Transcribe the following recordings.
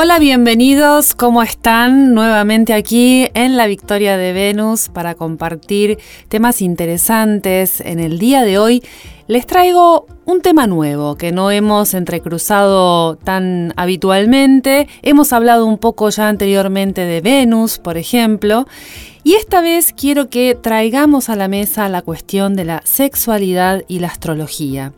Hola, bienvenidos, ¿cómo están? Nuevamente aquí en la Victoria de Venus para compartir temas interesantes. En el día de hoy les traigo un tema nuevo que no hemos entrecruzado tan habitualmente. Hemos hablado un poco ya anteriormente de Venus, por ejemplo, y esta vez quiero que traigamos a la mesa la cuestión de la sexualidad y la astrología.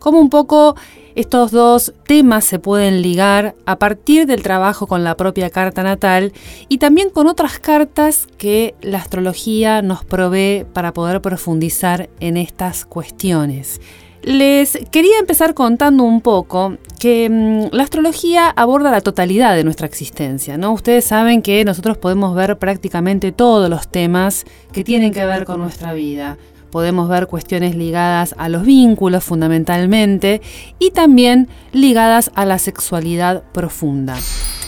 Como un poco estos dos temas se pueden ligar a partir del trabajo con la propia carta natal y también con otras cartas que la astrología nos provee para poder profundizar en estas cuestiones. Les quería empezar contando un poco que mm, la astrología aborda la totalidad de nuestra existencia, ¿no? Ustedes saben que nosotros podemos ver prácticamente todos los temas que tienen que ver con nuestra vida podemos ver cuestiones ligadas a los vínculos fundamentalmente y también ligadas a la sexualidad profunda.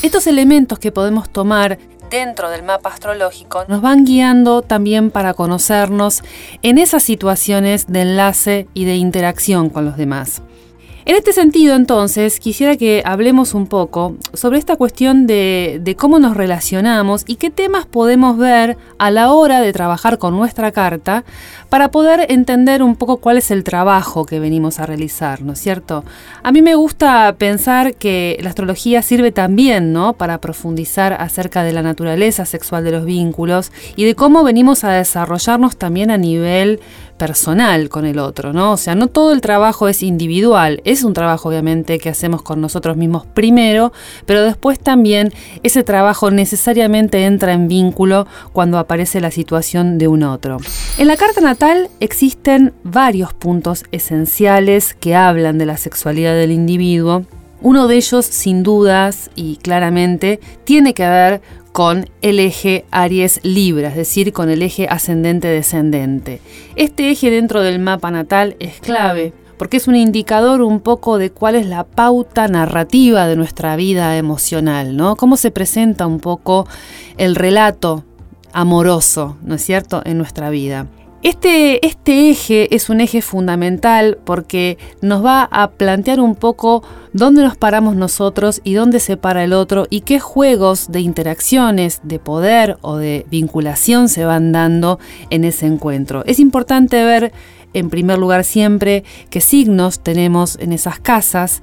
Estos elementos que podemos tomar dentro del mapa astrológico nos van guiando también para conocernos en esas situaciones de enlace y de interacción con los demás. En este sentido, entonces, quisiera que hablemos un poco sobre esta cuestión de, cómo nos relacionamos y qué temas podemos ver a la hora de trabajar con nuestra carta para poder entender un poco cuál es el trabajo que venimos a realizar, ¿no es cierto? A mí me gusta pensar que la astrología sirve también, ¿no? Para profundizar acerca de la naturaleza sexual de los vínculos y de cómo venimos a desarrollarnos también a nivel personal con el otro, ¿no? O sea, no todo el trabajo es individual, es un trabajo obviamente que hacemos con nosotros mismos primero, pero después también ese trabajo necesariamente entra en vínculo cuando aparece la situación de un otro. En la carta natal existen varios puntos esenciales que hablan de la sexualidad del individuo. Uno de ellos, sin dudas y claramente, tiene que ver con el eje Aries Libra, es decir, con el eje ascendente-descendente. Este eje dentro del mapa natal es clave porque es un indicador un poco de cuál es la pauta narrativa de nuestra vida emocional, ¿no? Cómo se presenta un poco el relato amoroso, ¿no es cierto?, en nuestra vida. Este, este eje es un eje fundamental porque nos va a plantear un poco dónde nos paramos nosotros y dónde se para el otro y qué juegos de interacciones, de poder o de vinculación se van dando en ese encuentro. Es importante ver en primer lugar siempre qué signos tenemos en esas casas.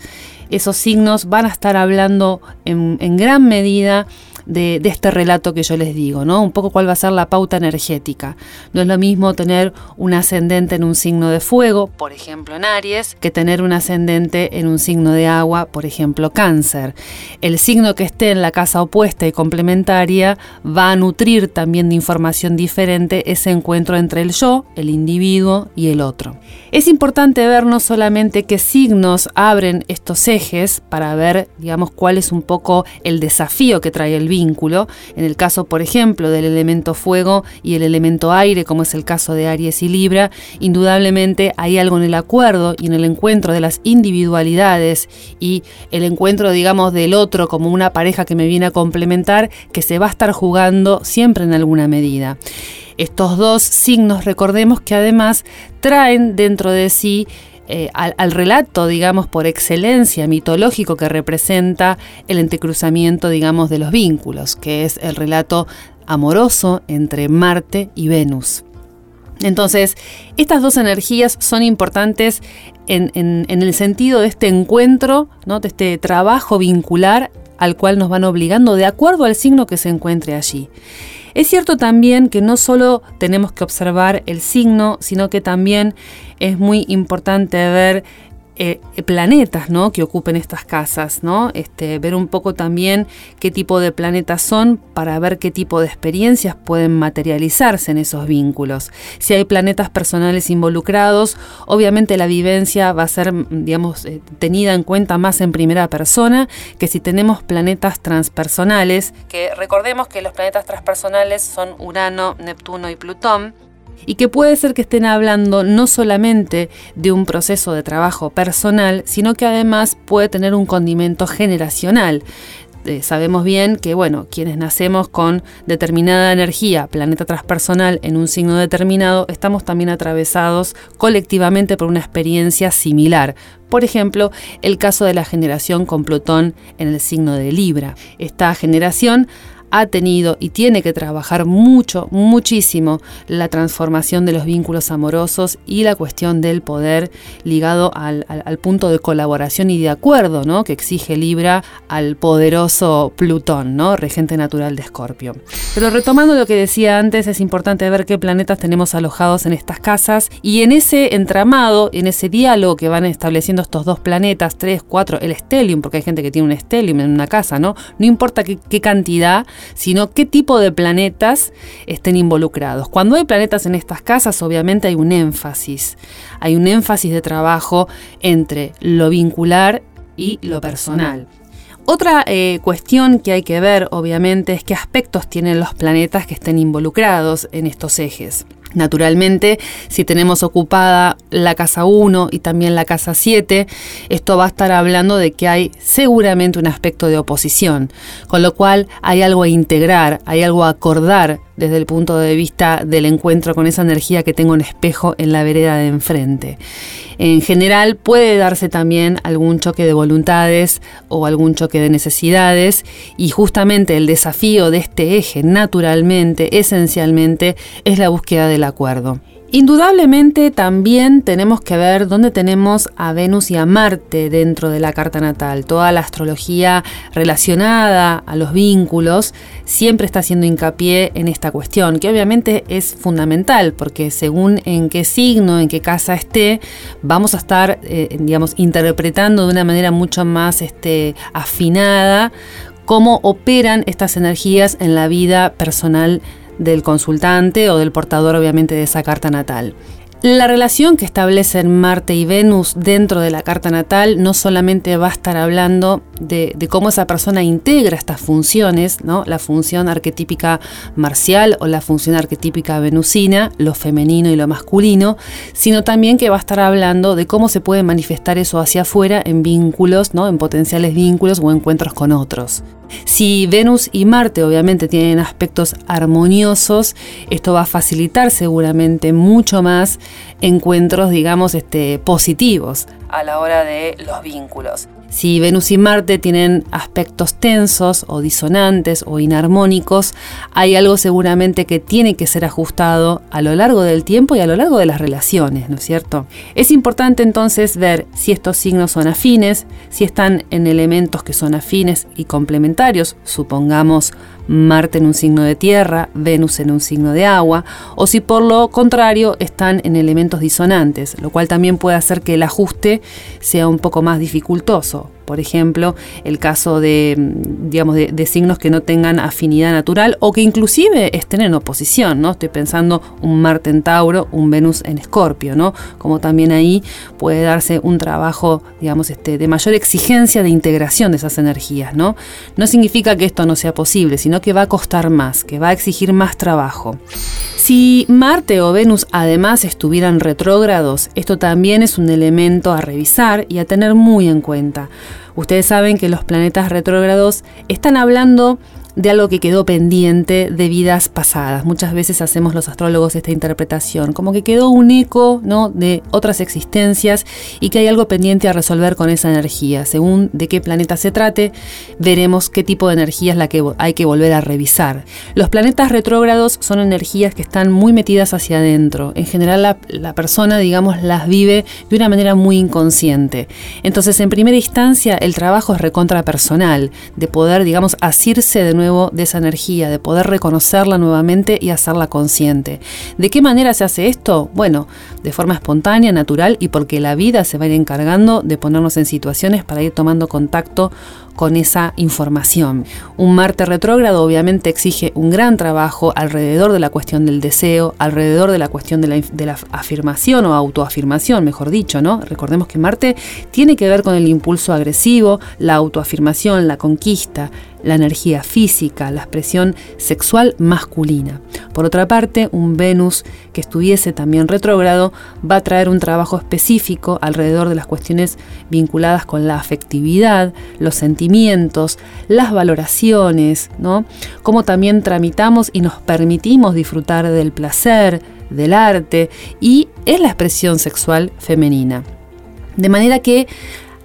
Esos signos van a estar hablando en, en gran medida de, este relato que yo les digo, ¿no? Un poco cuál va a ser la pauta energética. No es lo mismo tener un ascendente en un signo de fuego, por ejemplo en Aries, que tener un ascendente en un signo de agua, por ejemplo Cáncer. El signo que esté en la casa opuesta y complementaria va a nutrir también de información diferente ese encuentro entre el yo, el individuo y el otro. Es importante ver no solamente qué signos abren estos ejes para ver, digamos, cuál es un poco el desafío que trae el vínculo. En el caso, por ejemplo, del elemento fuego y el elemento aire, como es el caso de Aries y Libra, indudablemente hay algo en el acuerdo y en el encuentro de las individualidades y el encuentro, digamos, del otro como una pareja que me viene a complementar, que se va a estar jugando siempre en alguna medida. Estos dos signos, recordemos que además traen dentro de sí eh, al, relato, digamos, por excelencia mitológico que representa el entrecruzamiento, digamos, de los vínculos, que es el relato amoroso entre Marte y Venus. Entonces, estas dos energías son importantes en, en, el sentido de este encuentro, ¿no? de este trabajo vincular al cual nos van obligando de acuerdo al signo que se encuentre allí. Es cierto también que no solo tenemos que observar el signo, sino que también es muy importante ver eh, planetas ¿no? que ocupen estas casas, ¿no? Este, ver un poco también qué tipo de planetas son para ver qué tipo de experiencias pueden materializarse en esos vínculos. Si hay planetas personales involucrados, obviamente la vivencia va a ser, digamos, eh, tenida en cuenta más en primera persona que si tenemos planetas transpersonales, que recordemos que los planetas transpersonales son Urano, Neptuno y Plutón y que puede ser que estén hablando no solamente de un proceso de trabajo personal, sino que además puede tener un condimento generacional. eh, sabemos bien que, bueno, quienes nacemos con determinada energía, planeta transpersonal, en un signo determinado, estamos también atravesados colectivamente por una experiencia similar. Por ejemplo, el caso de la generación con Plutón en el signo de Libra. Esta generación ha tenido y tiene que trabajar mucho, muchísimo la transformación de los vínculos amorosos y la cuestión del poder ligado al, punto de colaboración y de acuerdo ¿no? que exige Libra al poderoso Plutón, ¿no? regente natural de Escorpio. Pero retomando lo que decía antes, es importante ver qué planetas tenemos alojados en estas casas y en ese entramado, en ese diálogo que van estableciendo estos dos planetas, tres, cuatro, el stellium, porque hay gente que tiene un stellium en una casa, ¿no? No importa qué cantidad, sino qué tipo de planetas estén involucrados. Cuando hay planetas en estas casas, obviamente hay un énfasis, hay un énfasis de trabajo entre lo vincular y lo personal. Otra eh, cuestión que hay que ver, obviamente, es qué aspectos tienen los planetas que estén involucrados en estos ejes. Naturalmente, si tenemos ocupada la casa 1 y también la casa 7, esto va a estar hablando de que hay seguramente un aspecto de oposición, con lo cual hay algo a integrar, hay algo a acordar desde el punto de vista del encuentro con esa energía que tengo en espejo en la vereda de enfrente. En general puede darse también algún choque de voluntades o algún choque de necesidades y justamente el desafío de este eje naturalmente, esencialmente, es la búsqueda del acuerdo. Indudablemente también tenemos que ver dónde tenemos a Venus y a Marte dentro de la carta natal. Toda la astrología relacionada a los vínculos siempre está haciendo hincapié en esta cuestión, que obviamente es fundamental, porque según en qué signo, en qué casa esté, vamos a estar, eh, digamos, interpretando de una manera mucho más este, afinada cómo operan estas energías en la vida personal del consultante o del portador obviamente de esa carta natal. La relación que establecen Marte y Venus dentro de la carta natal no solamente va a estar hablando de, cómo esa persona integra estas funciones, ¿no? la función arquetípica marcial o la función arquetípica venusina, lo femenino y lo masculino, sino también que va a estar hablando de cómo se puede manifestar eso hacia afuera en vínculos, ¿no? en potenciales vínculos o encuentros con otros. Si Venus y Marte obviamente tienen aspectos armoniosos, esto va a facilitar seguramente mucho más encuentros, digamos, este, positivos a la hora de los vínculos. Si Venus y Marte tienen aspectos tensos o disonantes o inarmónicos, hay algo seguramente que tiene que ser ajustado a lo largo del tiempo y a lo largo de las relaciones, ¿no es cierto? Es importante entonces ver si estos signos son afines, si están en elementos que son afines y complementarios, supongamos Marte en un signo de tierra, Venus en un signo de agua, o si por lo contrario están en elementos disonantes, lo cual también puede hacer que el ajuste sea un poco más dificultoso. Por ejemplo, el caso de, digamos, de, signos que no tengan afinidad natural o que inclusive estén en oposición, ¿no? Estoy pensando un Marte en Tauro, un Venus en Escorpio, ¿no? Como también ahí puede darse un trabajo, digamos, este, de mayor exigencia de integración de esas energías, ¿no? No significa que esto no sea posible, sino que va a costar más, que va a exigir más trabajo. Si Marte o Venus además estuvieran retrógrados, esto también es un elemento a revisar y a tener muy en cuenta. Ustedes saben que los planetas retrógrados están hablando de algo que quedó pendiente de vidas pasadas. Muchas veces hacemos los astrólogos esta interpretación, como que quedó un eco ¿no? de otras existencias y que hay algo pendiente a resolver con esa energía. Según de qué planeta se trate, veremos qué tipo de energía es la que hay que volver a revisar. Los planetas retrógrados son energías que están muy metidas hacia adentro. En general la, la persona, digamos, las vive de una manera muy inconsciente. Entonces, en primera instancia, el trabajo es recontra personal, de poder, digamos, asirse de de esa energía, de poder reconocerla nuevamente y hacerla consciente. ¿De qué manera se hace esto? Bueno, de forma espontánea, natural y porque la vida se va a ir encargando de ponernos en situaciones para ir tomando contacto con esa información. Un Marte retrógrado obviamente exige un gran trabajo alrededor de la cuestión del deseo, alrededor de la cuestión de la, afirmación o autoafirmación, mejor dicho, ¿no? Recordemos que Marte tiene que ver con el impulso agresivo, la autoafirmación, la conquista, la energía física, la expresión sexual masculina. Por otra parte, un Venus que estuviese también retrógrado va a traer un trabajo específico alrededor de las cuestiones vinculadas con la afectividad, los sentimientos, las valoraciones, ¿no? Cómo también tramitamos y nos permitimos disfrutar del placer, del arte y es la expresión sexual femenina. De manera que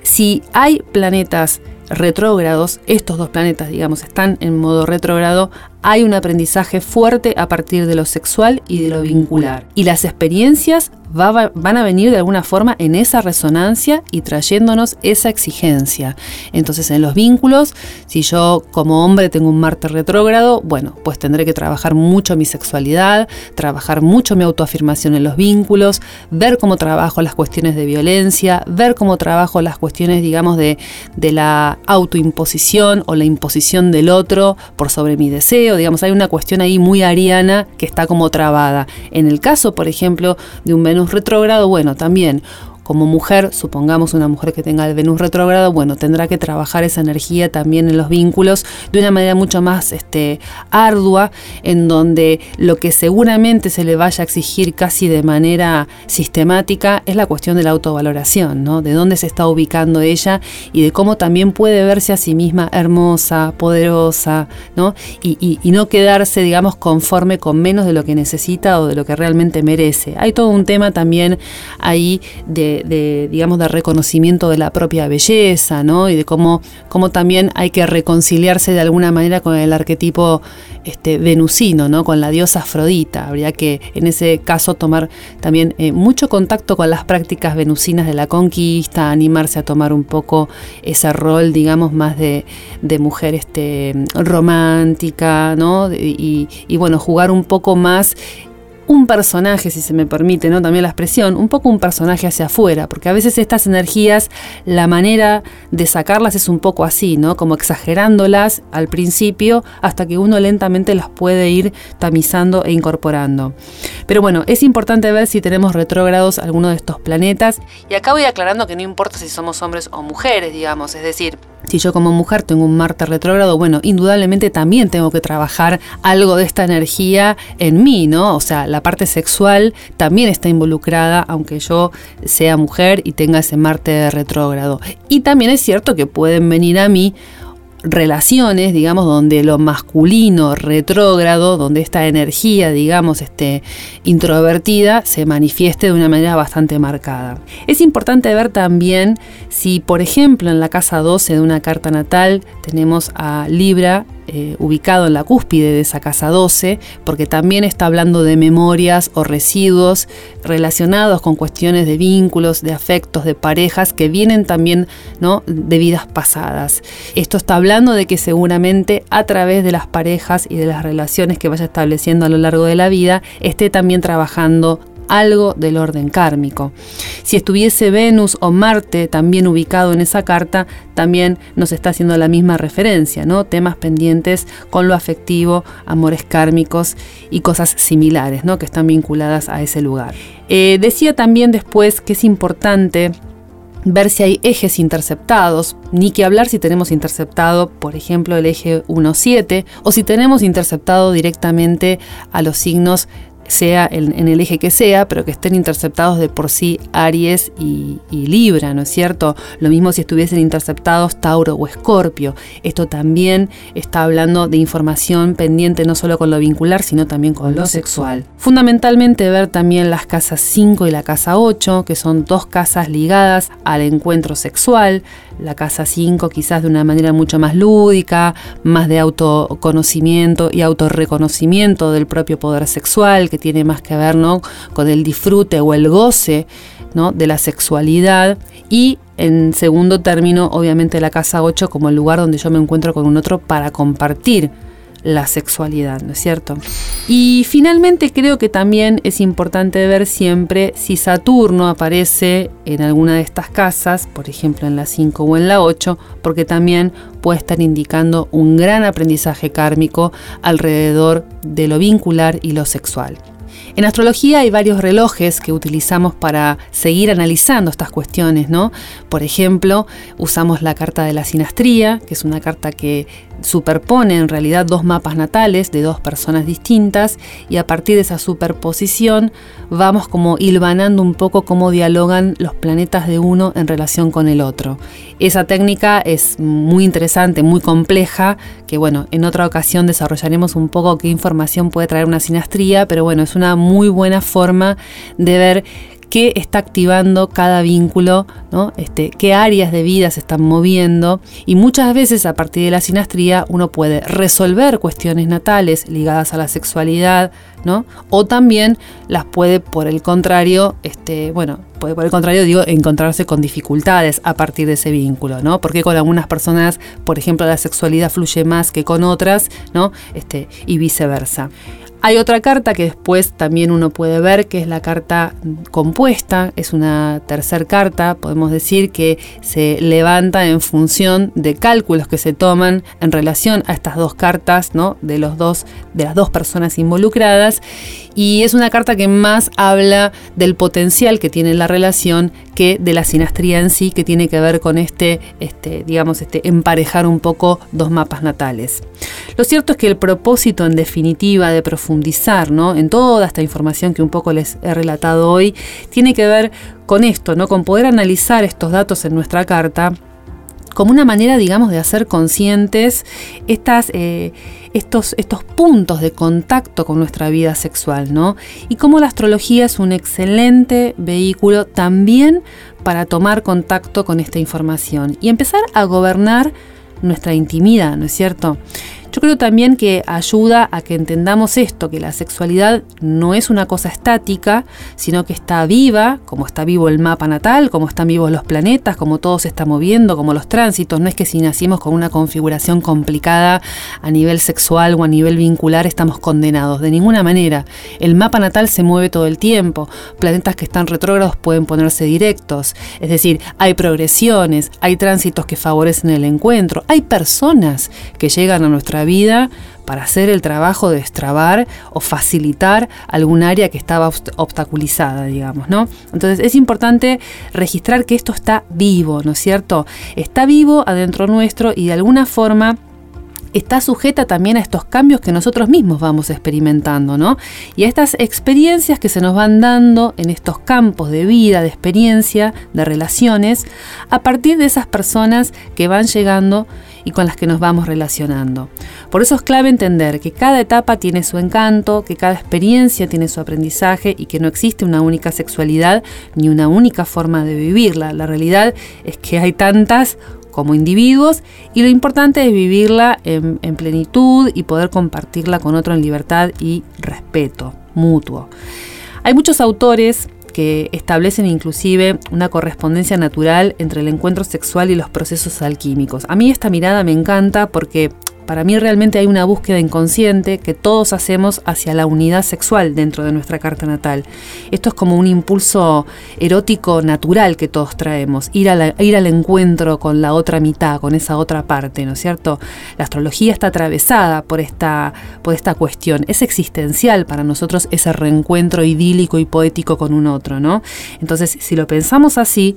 si hay planetas retrógrados, estos dos planetas, digamos, están en modo retrógrado, hay un aprendizaje fuerte a partir de lo sexual y de lo vincular. Y las experiencias van a venir de alguna forma en esa resonancia y trayéndonos esa exigencia. Entonces en los vínculos, si yo como hombre tengo un Marte retrógrado, bueno, pues tendré que trabajar mucho mi sexualidad, trabajar mucho mi autoafirmación en los vínculos, ver cómo trabajo las cuestiones de violencia, ver cómo trabajo las cuestiones, digamos, de, de la autoimposición o la imposición del otro por sobre mi deseo, digamos, hay una cuestión ahí muy ariana que está como trabada. En el caso, por ejemplo, de un Venus retrógrado, bueno, también como mujer, supongamos una mujer que tenga el Venus retrógrado, bueno, tendrá que trabajar esa energía también en los vínculos de una manera mucho más este, ardua, en donde lo que seguramente se le vaya a exigir casi de manera sistemática es la cuestión de la autovaloración, ¿no? De dónde se está ubicando ella y de cómo también puede verse a sí misma hermosa, poderosa, ¿no? Y, no quedarse, digamos, conforme con menos de lo que necesita o de lo que realmente merece. Hay todo un tema también ahí de de, digamos, de reconocimiento de la propia belleza, ¿no? Y de cómo, cómo también hay que reconciliarse de alguna manera con el arquetipo este, venusino, ¿no? Con la diosa Afrodita. Habría que, en ese caso, tomar también eh, mucho contacto con las prácticas venusinas de la conquista, animarse a tomar un poco ese rol, digamos, más de, mujer este, romántica, ¿no? Y, y bueno, jugar un poco más un personaje, si se me permite, ¿no? También la expresión, un poco un personaje hacia afuera, porque a veces estas energías, la manera de sacarlas es un poco así, ¿no? Como exagerándolas al principio hasta que uno lentamente las puede ir tamizando e incorporando. Pero bueno, es importante ver si tenemos retrógrados alguno de estos planetas. Y acá voy aclarando que no importa si somos hombres o mujeres, digamos, es decir, si yo como mujer tengo un Marte retrógrado, bueno, indudablemente también tengo que trabajar algo de esta energía en mí, ¿no? O sea, la parte sexual también está involucrada, aunque yo sea mujer y tenga ese Marte retrógrado. Y también es cierto que pueden venir a mí relaciones, digamos, donde lo masculino retrógrado, donde esta energía, digamos, este, introvertida, se manifieste de una manera bastante marcada. Es importante ver también si, por ejemplo, en la casa 12 de una carta natal tenemos a Libra eh, ubicado en la cúspide de esa casa 12, porque también está hablando de memorias o residuos relacionados con cuestiones de vínculos, de afectos, de parejas que vienen también ¿no? de vidas pasadas. Esto está hablando de que seguramente a través de las parejas y de las relaciones que vaya estableciendo a lo largo de la vida, esté también trabajando algo del orden kármico. Si estuviese Venus o Marte también ubicado en esa carta, también nos está haciendo la misma referencia, ¿no? Temas pendientes con lo afectivo, amores kármicos y cosas similares, ¿no? Que están vinculadas a ese lugar. Eh, decía también después que es importante ver si hay ejes interceptados, ni que hablar si tenemos interceptado, por ejemplo, el eje 1-7, o si tenemos interceptado directamente a los signos sea en, el eje que sea, pero que estén interceptados de por sí Aries y, Libra, ¿no es cierto? Lo mismo si estuviesen interceptados Tauro o Escorpio. Esto también está hablando de información pendiente no solo con lo vincular, sino también con lo sexual. Fundamentalmente ver también las casas 5 y la casa 8, que son dos casas ligadas al encuentro sexual. La casa 5 quizás de una manera mucho más lúdica, más de autoconocimiento y autorreconocimiento del propio poder sexual, tiene más que ver ¿no? con el disfrute o el goce ¿no? de la sexualidad y en segundo término obviamente la casa 8 como el lugar donde yo me encuentro con un otro para compartir la sexualidad, ¿no es cierto? Y finalmente creo que también es importante ver siempre si Saturno aparece en alguna de estas casas, por ejemplo en la 5 o en la 8, porque también puede estar indicando un gran aprendizaje kármico alrededor de lo vincular y lo sexual. En astrología hay varios relojes que utilizamos para seguir analizando estas cuestiones, ¿no? Por ejemplo, usamos la carta de la sinastría, que es una carta que superpone en realidad dos mapas natales de dos personas distintas y a partir de esa superposición vamos como hilvanando un poco cómo dialogan los planetas de uno en relación con el otro. Esa técnica es muy interesante, muy compleja, que bueno, en otra ocasión desarrollaremos un poco qué información puede traer una sinastría, pero bueno, es una muy buena forma de ver qué está activando cada vínculo, ¿no? este, qué áreas de vida se están moviendo y muchas veces a partir de la sinastría uno puede resolver cuestiones natales ligadas a la sexualidad, ¿no? o también las puede por el contrario, este, bueno, puede por el contrario digo encontrarse con dificultades a partir de ese vínculo, ¿no? Porque con algunas personas, por ejemplo, la sexualidad fluye más que con otras, ¿no? Este, y viceversa. Hay otra carta que después también uno puede ver, que es la carta compuesta, es una tercer carta, podemos decir que se levanta en función de cálculos que se toman en relación a estas dos cartas, ¿no? De los dos, de las dos personas involucradas, y es una carta que más habla del potencial que tiene la relación que de la sinastría en sí, que tiene que ver con este, este digamos, este emparejar un poco dos mapas natales. Lo cierto es que el propósito en definitiva de profundizar ¿no? en toda esta información que un poco les he relatado hoy tiene que ver con esto, ¿no? con poder analizar estos datos en nuestra carta como una manera, digamos, de hacer conscientes estas, eh, estos, estos puntos de contacto con nuestra vida sexual, ¿no? Y cómo la astrología es un excelente vehículo también para tomar contacto con esta información y empezar a gobernar nuestra intimidad, ¿no es cierto? Yo creo también que ayuda a que entendamos esto, que la sexualidad no es una cosa estática, sino que está viva, como está vivo el mapa natal, como están vivos los planetas, como todo se está moviendo, como los tránsitos. No es que si nacimos con una configuración complicada a nivel sexual o a nivel vincular estamos condenados, de ninguna manera. El mapa natal se mueve todo el tiempo, planetas que están retrógrados pueden ponerse directos, es decir, hay progresiones, hay tránsitos que favorecen el encuentro, hay personas que llegan a nuestra vida para hacer el trabajo de destrabar o facilitar algún área que estaba obstaculizada, digamos, ¿no? Entonces es importante registrar que esto está vivo, ¿no es cierto? Está vivo adentro nuestro y de alguna forma está sujeta también a estos cambios que nosotros mismos vamos experimentando, ¿no? Y a estas experiencias que se nos van dando en estos campos de vida, de experiencia, de relaciones, a partir de esas personas que van llegando y con las que nos vamos relacionando. Por eso es clave entender que cada etapa tiene su encanto, que cada experiencia tiene su aprendizaje y que no existe una única sexualidad ni una única forma de vivirla. La realidad es que hay tantas como individuos y lo importante es vivirla en, en, plenitud y poder compartirla con otro en libertad y respeto mutuo. Hay muchos autores que establecen inclusive una correspondencia natural entre el encuentro sexual y los procesos alquímicos. A mí esta mirada me encanta porque para mí realmente hay una búsqueda inconsciente que todos hacemos hacia la unidad sexual dentro de nuestra carta natal. Esto es como un impulso erótico natural que todos traemos, ir, ir al encuentro con la otra mitad, con esa otra parte, ¿no es cierto? La astrología está atravesada por esta, por esta cuestión. Es existencial para nosotros ese reencuentro idílico y poético con un otro, ¿no? Entonces, si lo pensamos así,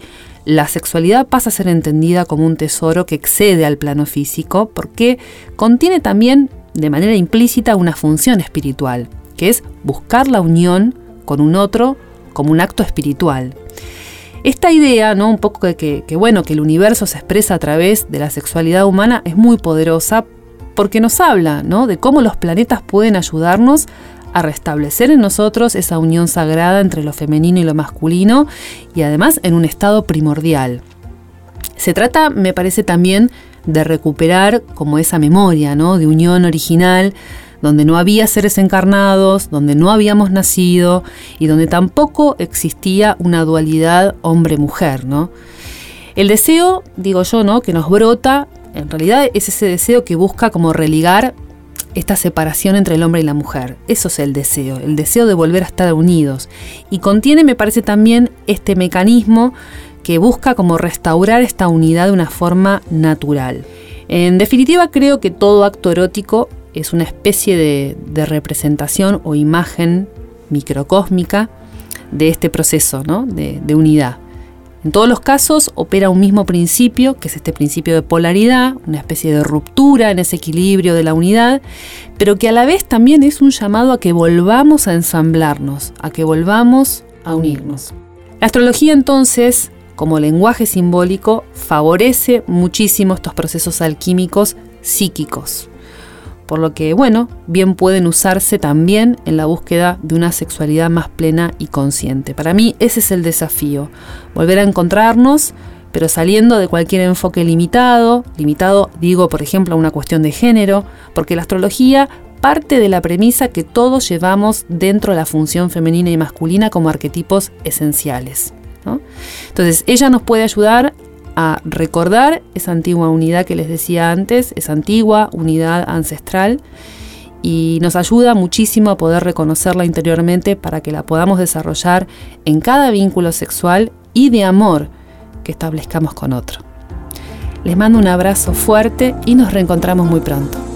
la sexualidad pasa a ser entendida como un tesoro que excede al plano físico porque contiene también de manera implícita una función espiritual, que es buscar la unión con un otro como un acto espiritual. Esta idea, ¿no? Un poco de que, que, bueno, que el universo se expresa a través de la sexualidad humana es muy poderosa porque nos habla, ¿no? De cómo los planetas pueden ayudarnos a restablecer en nosotros esa unión sagrada entre lo femenino y lo masculino y además en un estado primordial. Se trata, me parece también, de recuperar como esa memoria, ¿no? De unión original, donde no había seres encarnados, donde no habíamos nacido y donde tampoco existía una dualidad hombre-mujer, ¿no? El deseo, digo yo, ¿no? Que nos brota, en realidad es ese deseo que busca como religar esta separación entre el hombre y la mujer. Eso es el deseo, el deseo de volver a estar unidos. Y contiene, me parece también, este mecanismo que busca como restaurar esta unidad de una forma natural. En definitiva, creo que todo acto erótico es una especie de, representación o imagen microcósmica de este proceso de unidad. En todos los casos opera un mismo principio, que es este principio de polaridad, una especie de ruptura en ese equilibrio de la unidad, pero que a la vez también es un llamado a que volvamos a ensamblarnos, a que volvamos a unirnos. La astrología entonces, como lenguaje simbólico, favorece muchísimo estos procesos alquímicos psíquicos por lo que, bueno, bien pueden usarse también en la búsqueda de una sexualidad más plena y consciente. Para mí ese es el desafío, volver a encontrarnos, pero saliendo de cualquier enfoque limitado, limitado digo por ejemplo a una cuestión de género, porque la astrología parte de la premisa que todos llevamos dentro de la función femenina y masculina como arquetipos esenciales. Entonces, ella nos puede ayudar a recordar esa antigua unidad que les decía antes, esa antigua unidad ancestral y nos ayuda muchísimo a poder reconocerla interiormente para que la podamos desarrollar en cada vínculo sexual y de amor que establezcamos con otro. Les mando un abrazo fuerte y nos reencontramos muy pronto.